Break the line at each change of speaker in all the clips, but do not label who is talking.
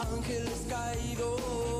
Angeles caídos.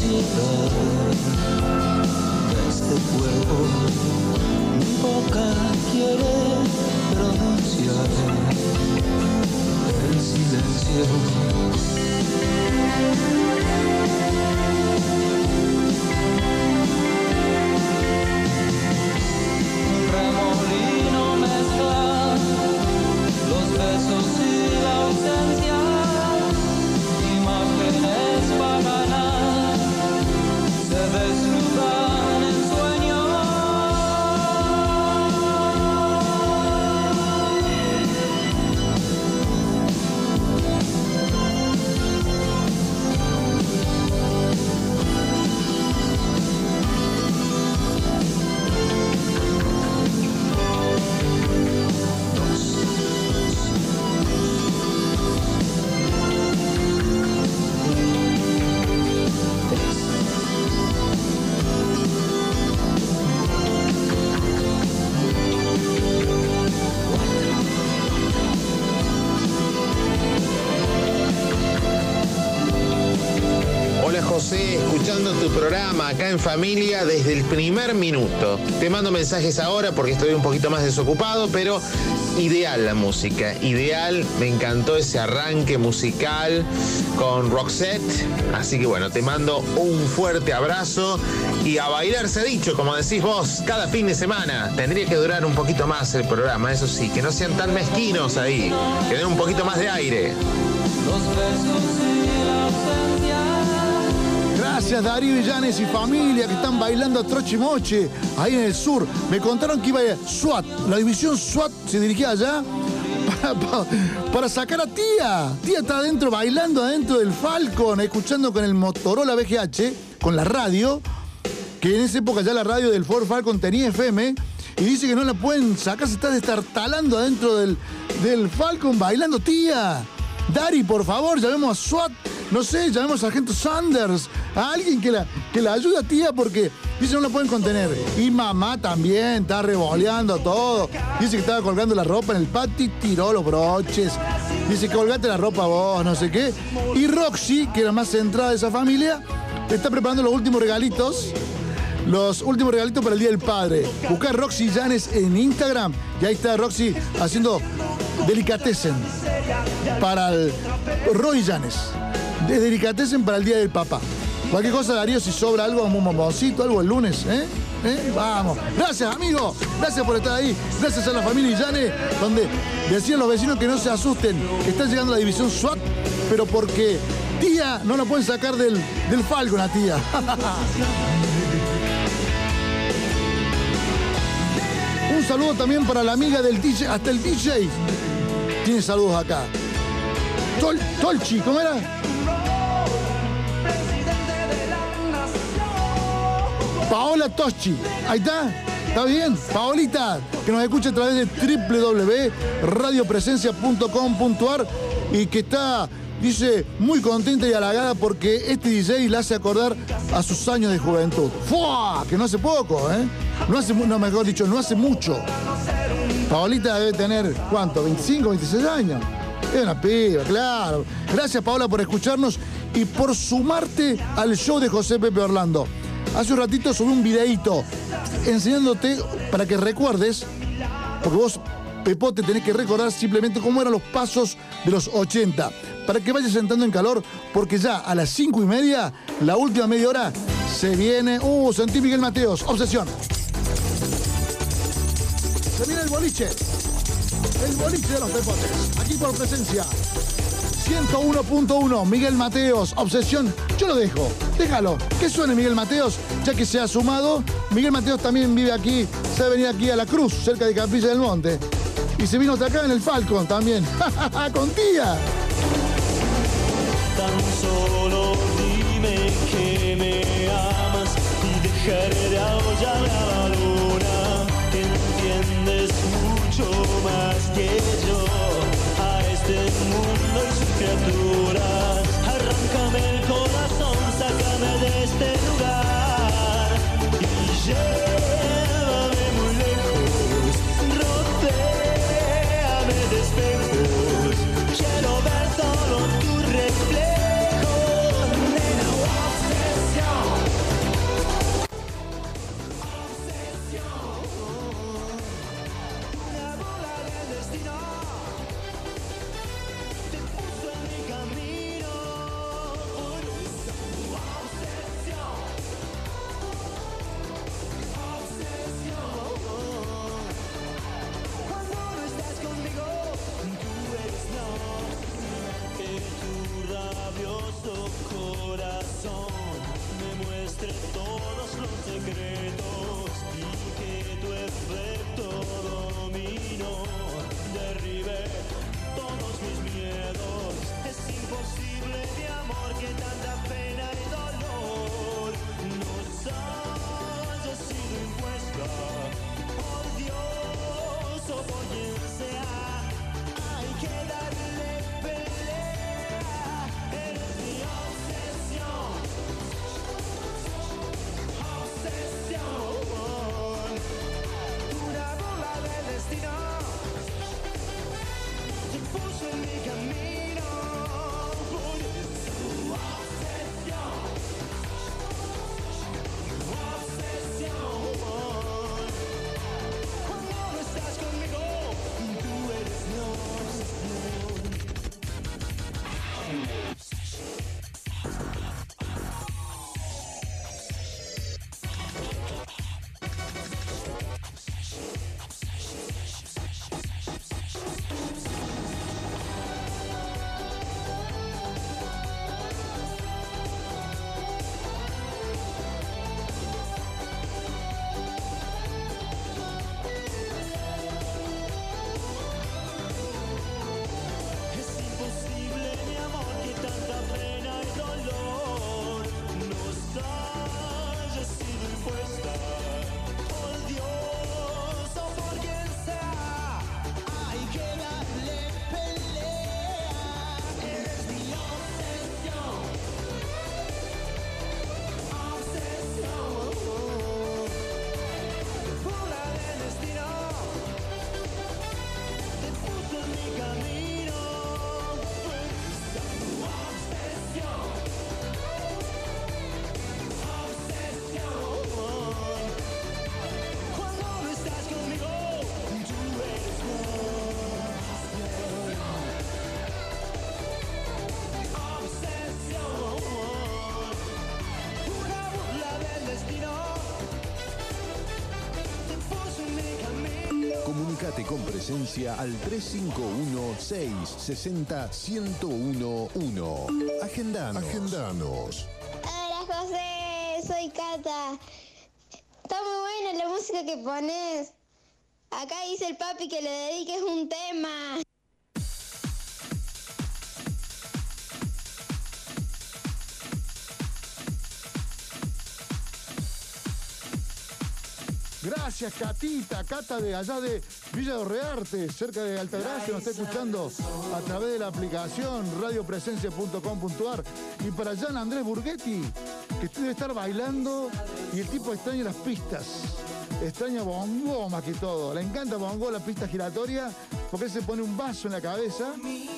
ansiedad de este cuerpo. Mi boca quiere pronunciar el silencio.
Acá en familia desde el primer minuto. Te mando mensajes ahora porque estoy un poquito más desocupado, pero ideal la música, ideal. Me encantó ese arranque musical con Roxette. Así que bueno, te mando un fuerte abrazo y a bailar se ha dicho, como decís vos, cada fin de semana. Tendría que durar un poquito más el programa, eso sí, que no sean tan mezquinos ahí, que den un poquito más de aire.
Los besos.
Gracias Darío Villanes y familia que están bailando a troche moche ahí en el sur. Me contaron que iba a SWAT, la división SWAT se dirigía allá para, sacar a tía. Tía está adentro bailando adentro del Falcon, escuchando con el Motorola VGH, con la radio, que en esa época ya la radio del Ford Falcon tenía FM. Y dice que no la pueden sacar, se está destartalando adentro del, del Falcon bailando, tía. Dari, por favor, llamemos a SWAT, no sé, llamemos a Sargento Sanders, a alguien que la, que la ayude a tía porque dice no la pueden contener. Y mamá también está revoleando todo. Dice que estaba colgando la ropa en el patio y tiró los broches. Dice que colgate la ropa vos, no sé qué. Y Roxy, que era más centrada de esa familia, está preparando los últimos regalitos los últimos regalitos para el Día del Padre. Buscar Roxy Llanes en Instagram y ahí está Roxy haciendo delicatessen para el Roy Llanes. De delicatessen para el Día del Papá. Cualquier cosa, Darío, si sobra algo, un bomboncito, algo el lunes, ¿eh? ¿Eh? Vamos. Gracias, amigo. Gracias por estar ahí. Gracias a la familia Llanes, donde decían los vecinos que no se asusten, está llegando la división SWAT, pero porque tía no la pueden sacar del, del Falcon a tía. Un saludo también para la amiga del DJ, hasta el DJ tiene saludos acá. Tol, Tolchi, ¿cómo era? Paola Toschi, ahí está, está bien. Paolita, que nos escucha a través de www.radiopresencia.com.ar y que está, dice, muy contenta y halagada porque este DJ la hace acordar a sus años de juventud. ¡Fua! Que no hace poco, ¿eh? No hace, no, mejor dicho, no hace mucho. Paolita debe tener, ¿cuánto? ¿25, 26 años? Es una piba, claro. Gracias, Paola, por escucharnos y por sumarte al show de José Pepe Orlando. Hace un ratito subí un videíto enseñándote para que recuerdes, porque vos, Pepote, tenés que recordar simplemente cómo eran los pasos de los 80. Para que vayas entrando en calor, porque ya a las 5 y media, la última media hora, se viene. Uh, sentí Miguel Mateos, obsesión. Se viene el boliche. Boliche de los Pepotes. Aquí por presencia. 101.1, Miguel Mateos, Obsesión. Yo lo dejo, déjalo. Que suene Miguel Mateos, ya que se ha sumado. Miguel Mateos también vive aquí, se ha venido aquí a La Cruz, cerca de Capilla del Monte. Y se vino hasta acá en el Falcon también. Con tía.
Tan solo dime que me amas y dejaré de la luna. Que yo a este mundo y sus criaturas. Arráncame el corazón, sácame de este lugar y llévame
Presencia al 351-660-1011. Agendanos.
Agendanos.
Hola José, soy Cata. Está muy buena la música que pones. Acá dice el papi que le dediques un tema.
Gracias, Catita, Cata de allá de Villa de Orrearte, cerca de Altagracia, nos está escuchando a través de la aplicación radiopresencia.com.ar. Y para Jan Andrés Burghetti, que debe estar bailando y el tipo extraña las pistas. Extraña bongo más que todo. Le encanta bongo, la pista giratoria, porque él se pone un vaso en la cabeza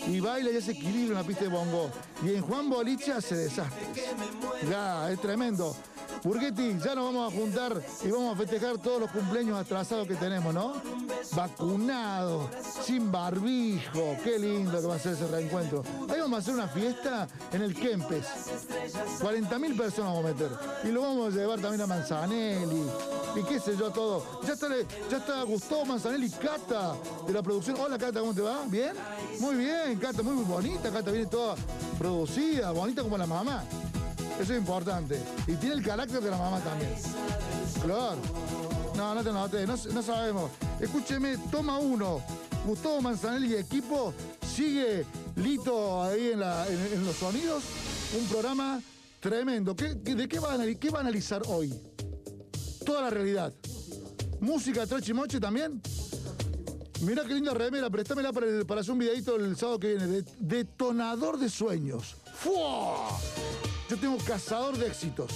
y baila y hace equilibrio en la pista de bongo. Y en Juan Bolicha se desastre. Ya, es tremendo. Burguetti, ya nos vamos a juntar y vamos a festejar todos los cumpleaños atrasados que tenemos, ¿no? Vacunados, sin barbijo. Qué lindo que va a ser ese reencuentro. Ahí vamos a hacer una fiesta en el Kempes. 40.000 personas vamos a meter. Y lo vamos a llevar también a Manzanelli. Y qué sé yo, todo. Ya está, ya está Gustavo Manzanelli, Cata, de la producción. Hola, Cata, ¿cómo te va? ¿Bien? Muy bien, Cata, muy bonita. Cata viene toda producida, bonita como la mamá. Eso es importante. Y tiene el carácter de la mamá también. Claro. No, no te notes, no, no sabemos. Escúcheme, toma uno. Gustavo Manzanelli y equipo sigue Lito ahí en, la- en- en los sonidos. Un programa tremendo. ¿Qué, de qué va, a, qué va a analizar hoy? Toda la realidad. Música, trochimoche también. Mirá qué linda remera, préstamela para, para hacer un videito el sábado que viene. de- detonador de sueños. ¡Fua! Yo tengo cazador de éxitos.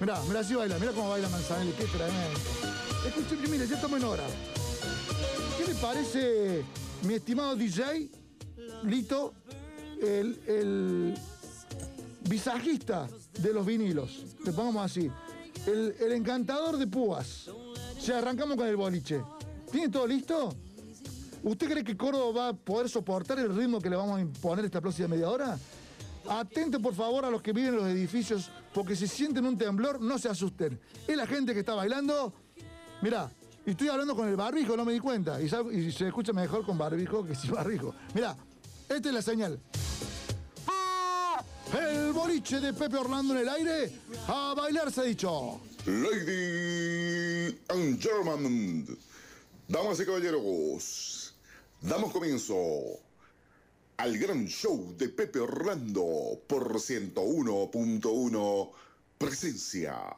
Mirá, mirá así baila, mirá cómo baila Manzanelli, qué tremendo. Escúcheme, mire, ya estamos en hora. ¿Qué le parece, mi estimado DJ, Lito, el, el visajista de los vinilos? Le pongamos así. El, el encantador de púas. Si arrancamos con el boliche. ¿Tiene todo listo? ¿Usted cree que Córdoba va a poder soportar el ritmo que le vamos a imponer esta próxima media hora? Atente por favor a los que viven en los edificios, porque si sienten un temblor, no se asusten. Es la gente que está bailando. Mirá, estoy hablando con el barbijo, no me di cuenta. Y, se escucha mejor con barbijo que sin barbijo. Mirá, esta es la señal. El boliche de Pepe Orlando en el aire. A bailar se ha dicho.
Lady and gentlemen, damas y caballeros, damos comienzo al gran show de Pepe Orlando por 101.1 Presencia.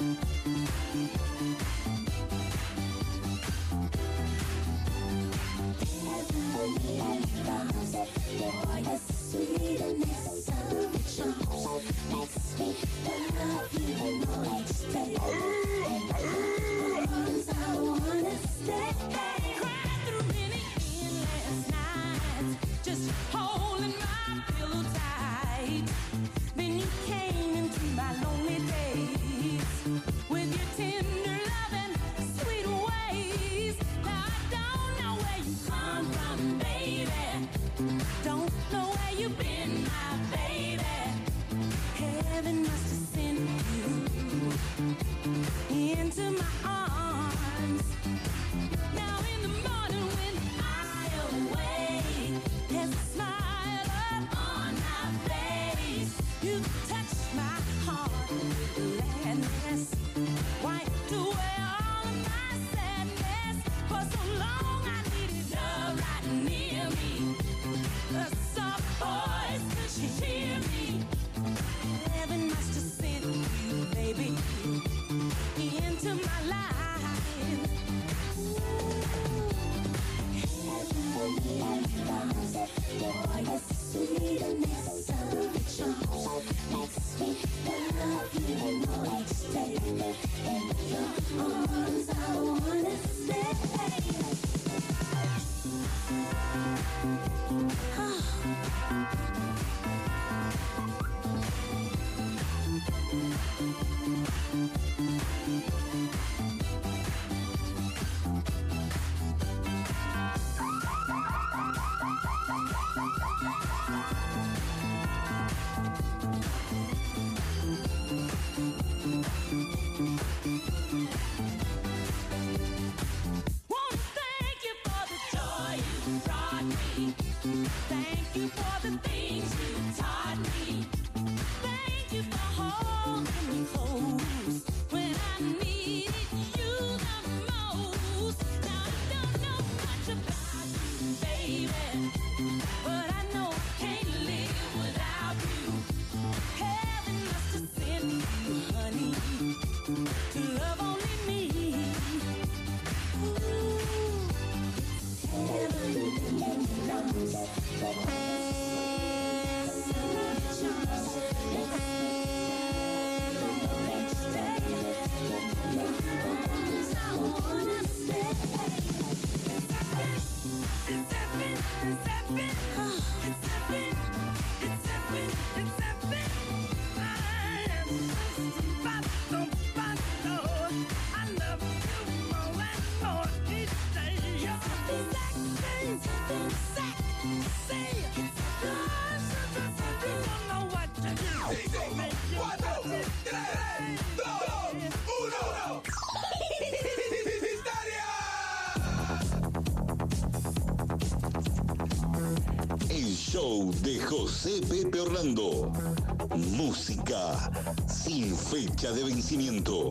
Just
Oh. de José Pepe Orlando. Música sin fecha de vencimiento.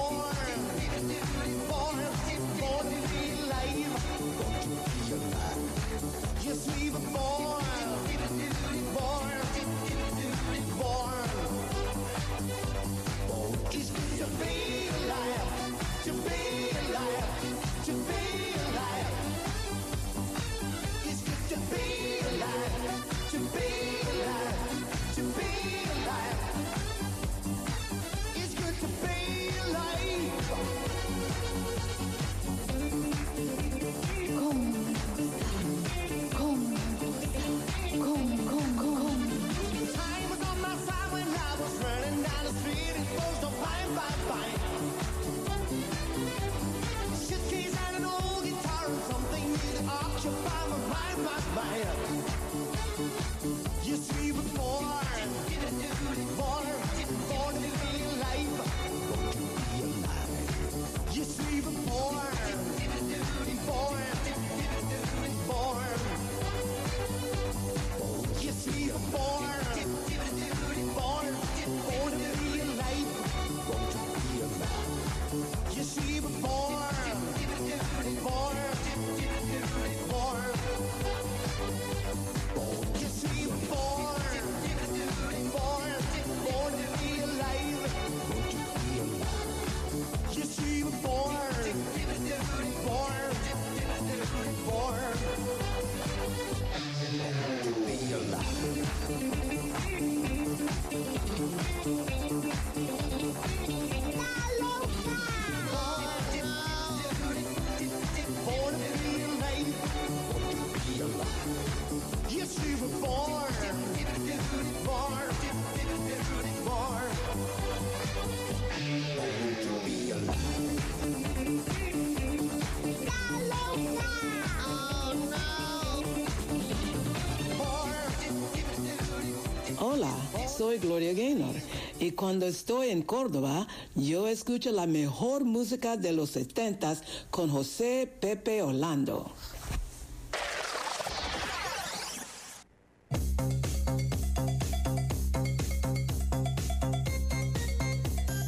Gloria Gaynor y cuando estoy en Córdoba, yo escucho la mejor música de los 70 con José Pepe Orlando.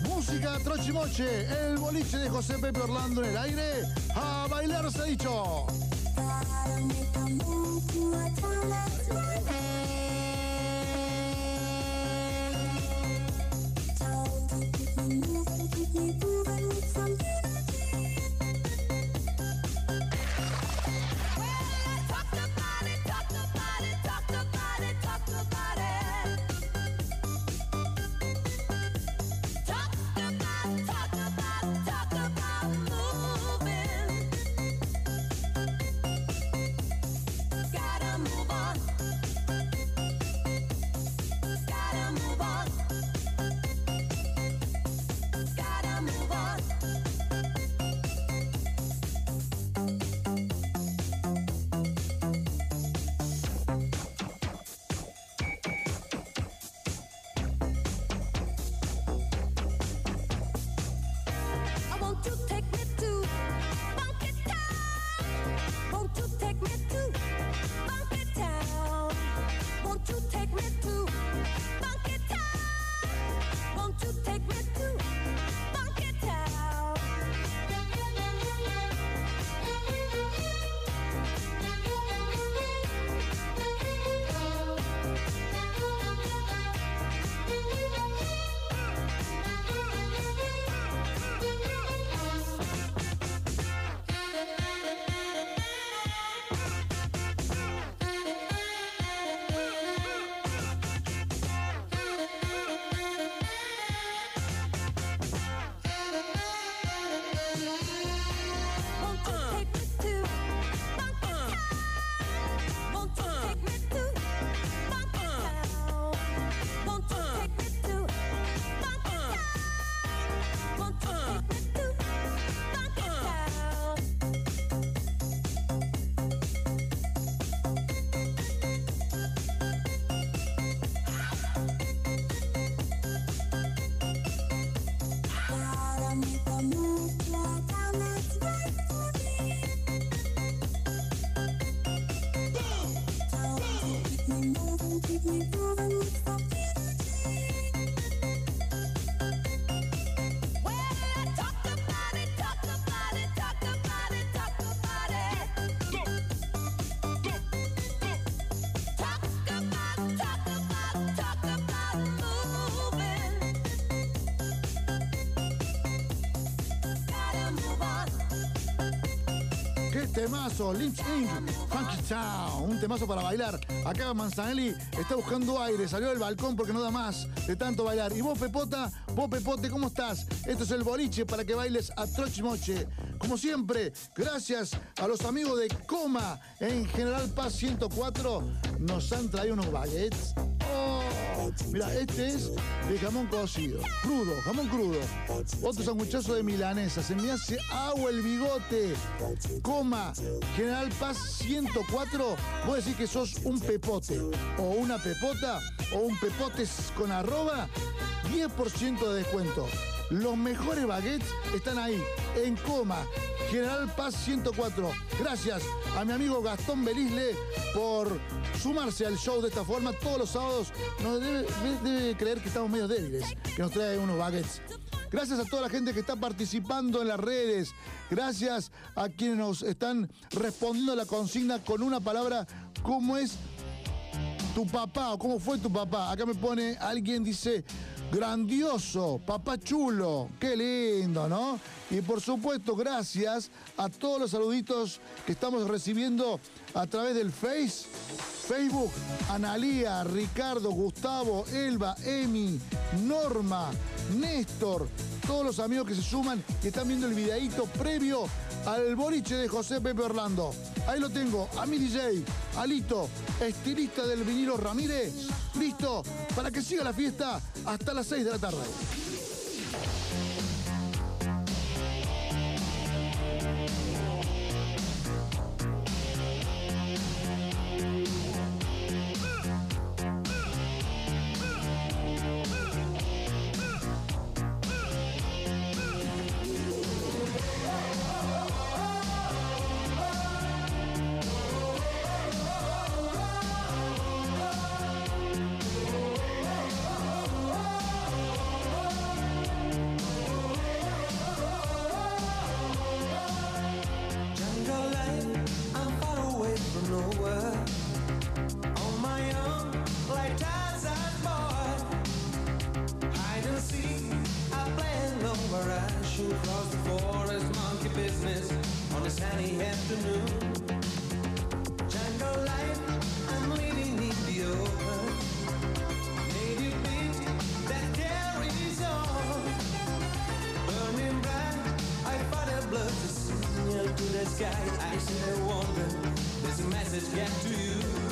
Música Trochimoche, el boliche de José Pepe Orlando en el aire, a bailar se ha dicho.
Thank you.
Temazo, Lynch Inc. Funky Town, un temazo para bailar. Acá Manzanelli está buscando aire, salió del balcón porque no da más de tanto bailar. Y vos, Pepota, vos, Pepote, ¿cómo estás? Esto es el boliche para que bailes a Trochimoche. Como siempre, gracias a los amigos de Coma en General Paz 104, nos han traído unos baguettes. Mira, este es de jamón cocido, crudo, jamón crudo. Otro sanguchazo de milanesa, se me hace agua el bigote. Coma, General Paz 104, vos decís que sos un pepote, o una pepota, o un pepotes con arroba, 10% de descuento. Los mejores baguettes están ahí, en Coma, General Paz 104. Gracias a mi amigo Gastón Belisle por sumarse al show de esta forma. Todos los sábados nos debe, debe creer que estamos medio débiles, que nos trae unos baguettes. Gracias a toda la gente que está participando en las redes. Gracias a quienes nos están respondiendo a la consigna con una palabra como es tu papá o cómo fue tu papá. Acá me pone, alguien dice, grandioso, papá chulo, qué lindo, ¿no? Y por supuesto, gracias a todos los saluditos que estamos recibiendo a través del Face, Facebook, Analía, Ricardo, Gustavo, Elba, Emi, Norma, Néstor, todos los amigos que se suman y están viendo el videíto previo al boliche de José Pepe Orlando. Ahí lo tengo, a mi DJ, Alito, estilista del vinilo Ramírez, listo para que siga la fiesta hasta las 6 de la tarde.
Sky. I still wonder, Does this message get to you.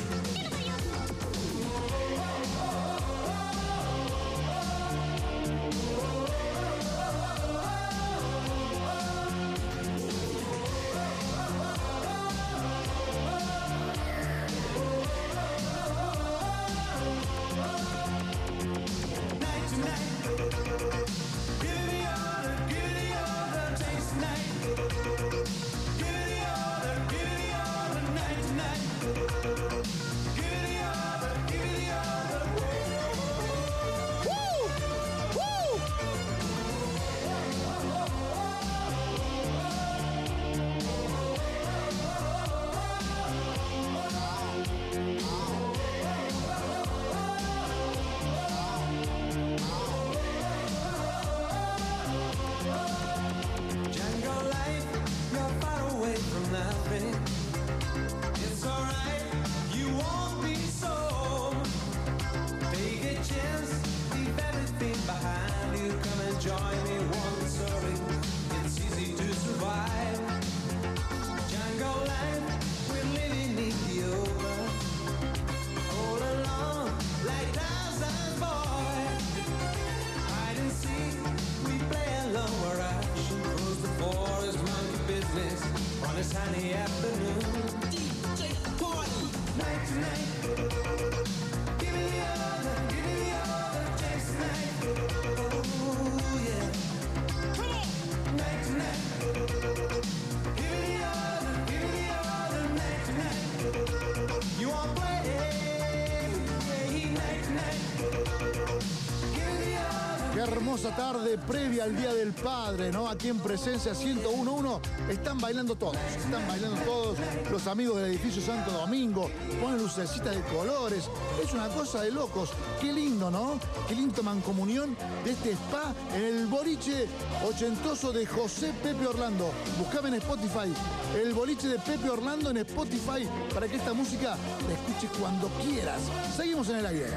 Tarde previa al Día del Padre, ¿no? Aquí en presencia 1011 están bailando todos, están bailando todos los amigos del edificio Santo Domingo, ponen lucecitas de colores, es una cosa de locos. Qué lindo, ¿no? Qué lindo mancomunión de este spa en el boliche ochentoso de José Pepe Orlando. Buscame en Spotify el boliche de Pepe Orlando en Spotify para que esta música la escuches cuando quieras. Seguimos en el aire.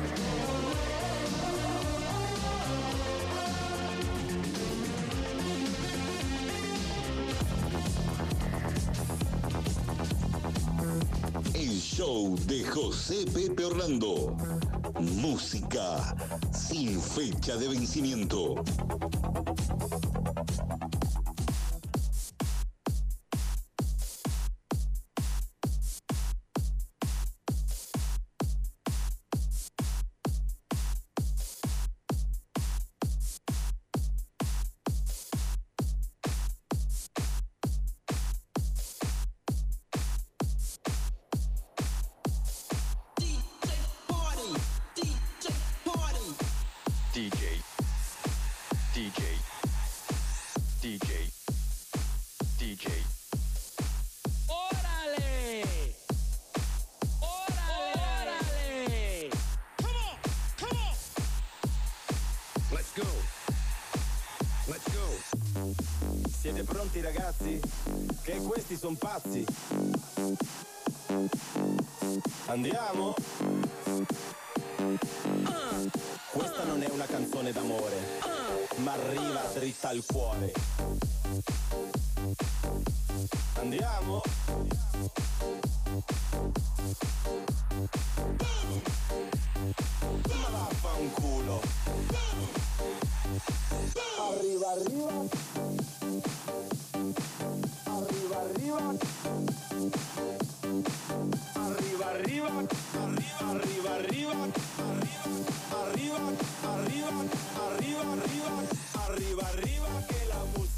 De José Pepe Orlando. Música sin fecha de vencimiento.
Ragazzi? Che questi sono pazzi. Andiamo? Questa non è una canzone d'amore, ma arriva dritta al cuore. Andiamo? Ma vaffanculo. Arriva. Arriva, arriva, arriva. Arriva, arriva, arriva, arriva, arriva, arriva che la musica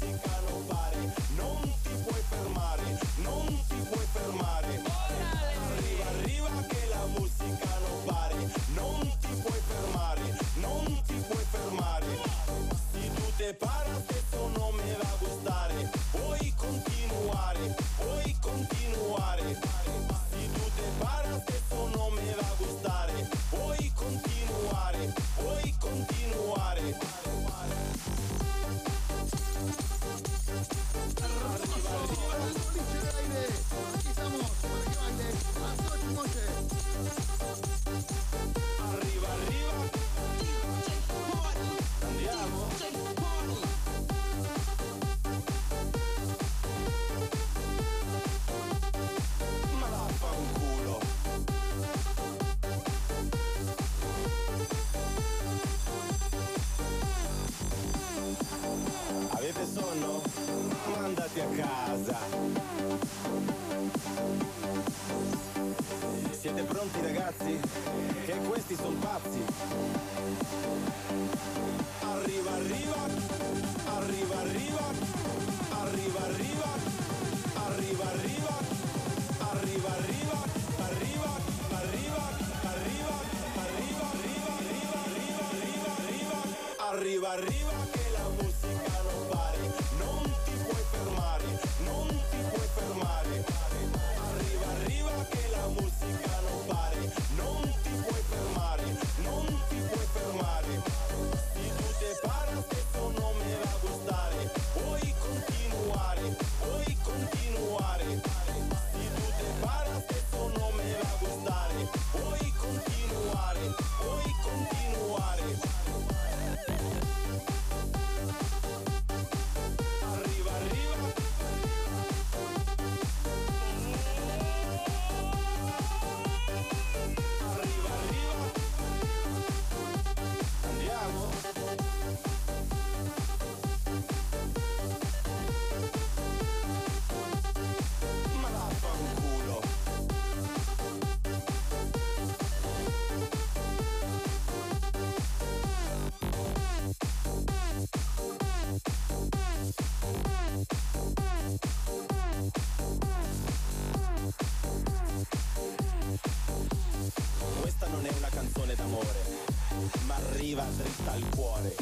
arriva dritta al cuore.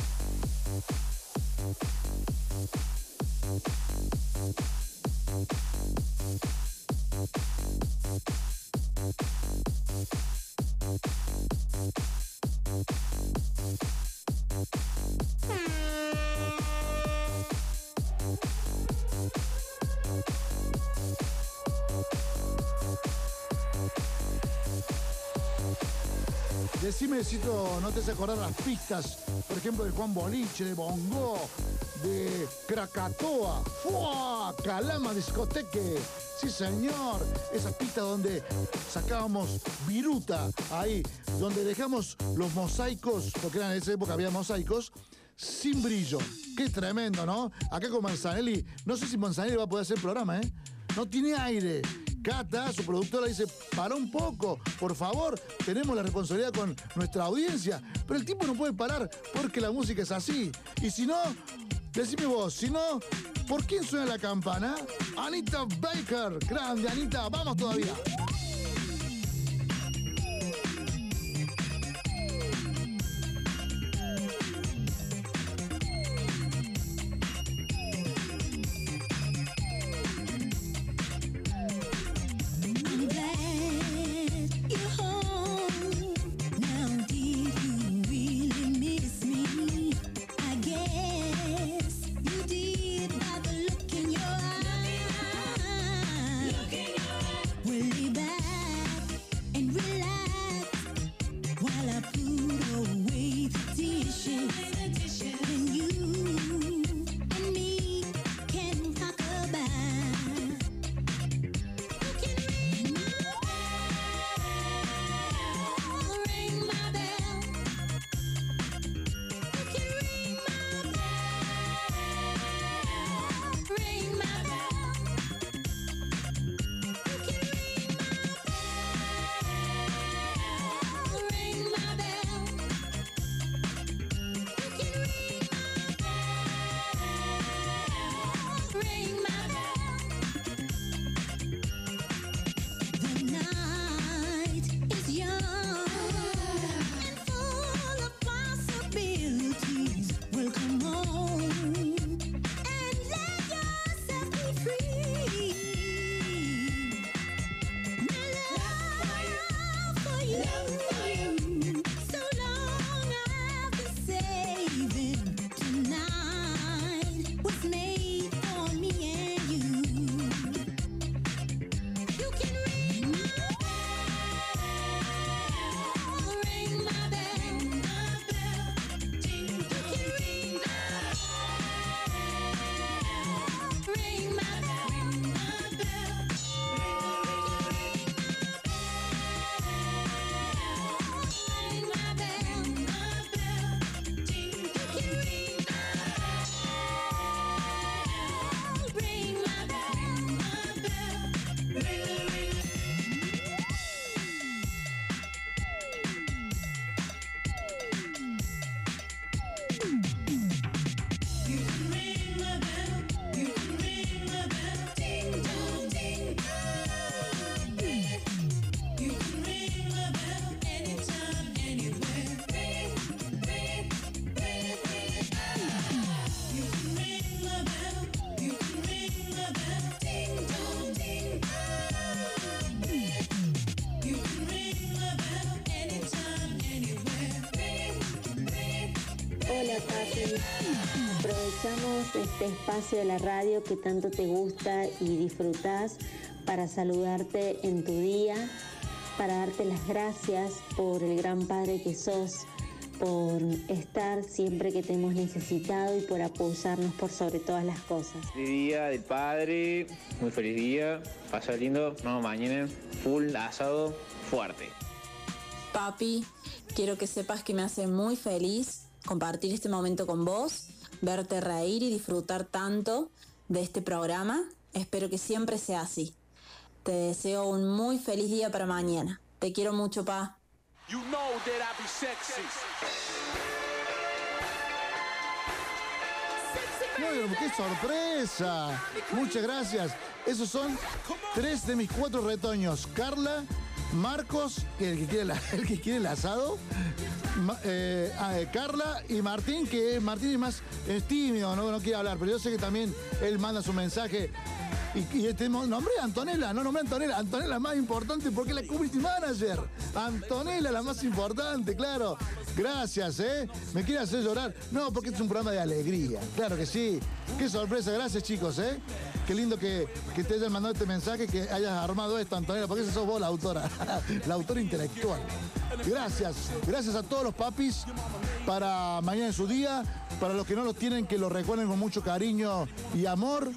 Decime si tú no te hace acordar las pistas, por ejemplo, de Juan Boliche, de Bongo, de Krakatoa, ¡Fua! Calama Discoteque. Sí, señor. Esas pistas donde sacábamos viruta ahí, donde dejamos los mosaicos, porque en esa época había mosaicos, sin brillo. Qué tremendo, ¿no? Acá con Manzanelli, no sé si Manzanelli va a poder hacer programa, ¿eh? No tiene aire. Cata, su productora, dice, para un poco, por favor, tenemos la responsabilidad con nuestra audiencia. Pero el tipo no puede parar porque la música es así. Y si no, decime vos, si no, ¿por quién suena la campana? Anita Baker, grande Anita, vamos todavía.
Aprovechamos este espacio de la radio que tanto te gusta y disfrutás para saludarte en tu día, para darte las gracias por el gran padre que sos, por estar siempre que te hemos necesitado y por apoyarnos por sobre todas las cosas.
Feliz día del padre, muy feliz día, pasa lindo, vemos mañana, full asado, fuerte.
Papi, quiero que sepas que me hace muy feliz compartir este momento con vos, verte reír y disfrutar tanto de este programa. Espero que siempre sea así. Te deseo un muy feliz día para mañana. Te quiero mucho, pa.
You know that I be sexy.
Bueno, qué sorpresa. Muchas gracias. Esos son tres de mis cuatro retoños. Carla, Marcos, el que quiere, el, que quiere el asado. Eh, ah, eh, Carla y Martín, que Martín es más es tímido, no, no quiere hablar, pero yo sé que también él manda su mensaje. Y, y este a Antonella, no nombré Antonella. Antonella más importante porque es la community manager. Antonella la más importante, claro. Gracias, ¿eh? ¿Me quiere hacer llorar? No, porque es un programa de alegría. Claro que sí. Qué sorpresa. Gracias, chicos, ¿eh? Qué lindo que, que te hayan mandado este mensaje, que hayas armado esto, Antonella, porque esa sos vos la autora. la autora intelectual.
Gracias, gracias a todos los papis para mañana en su día, para los que no los tienen, que lo recuerden con mucho cariño y amor,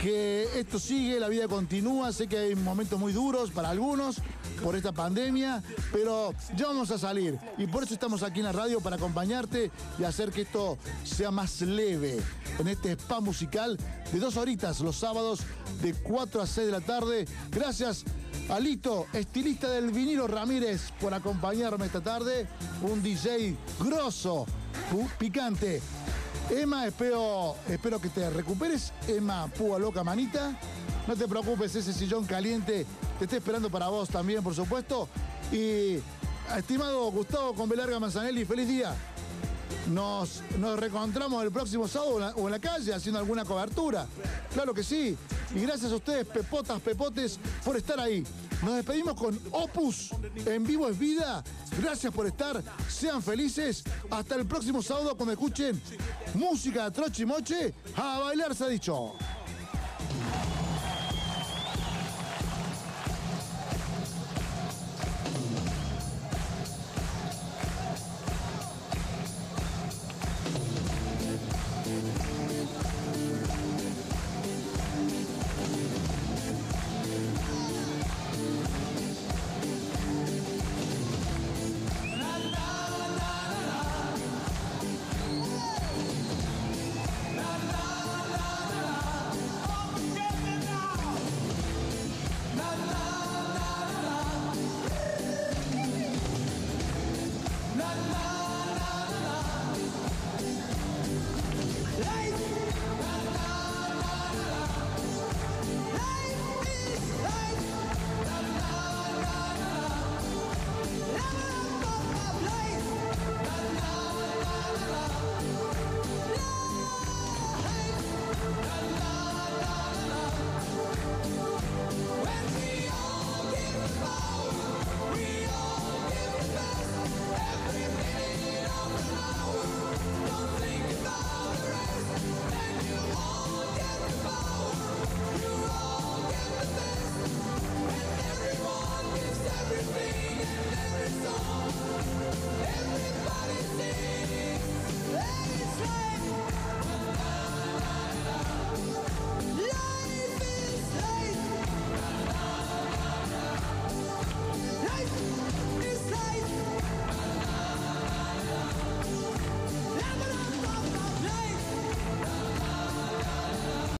que esto sigue, la vida continúa, sé que hay momentos muy duros para algunos por esta pandemia, pero ya vamos a salir y por eso estamos aquí en la radio para acompañarte y hacer que esto sea más leve en este spa musical de dos horitas los sábados de 4 a 6 de la tarde. Gracias Alito, estilista del vinilo Ramírez, por acompañarme esta tarde. Un DJ grosso, picante. Emma, espero, espero que te recuperes. Emma, púa loca manita. No te preocupes, ese sillón caliente te está esperando para vos también, por supuesto. Y, estimado Gustavo Convelarga Manzanelli, feliz día. Nos, nos reencontramos el próximo sábado o en la calle haciendo alguna cobertura. Claro que sí. Y gracias a ustedes, pepotas, pepotes, por estar ahí. Nos despedimos con Opus en vivo es vida. Gracias por estar. Sean felices. Hasta el próximo sábado cuando escuchen música de trochimoche. A bailar se ha dicho.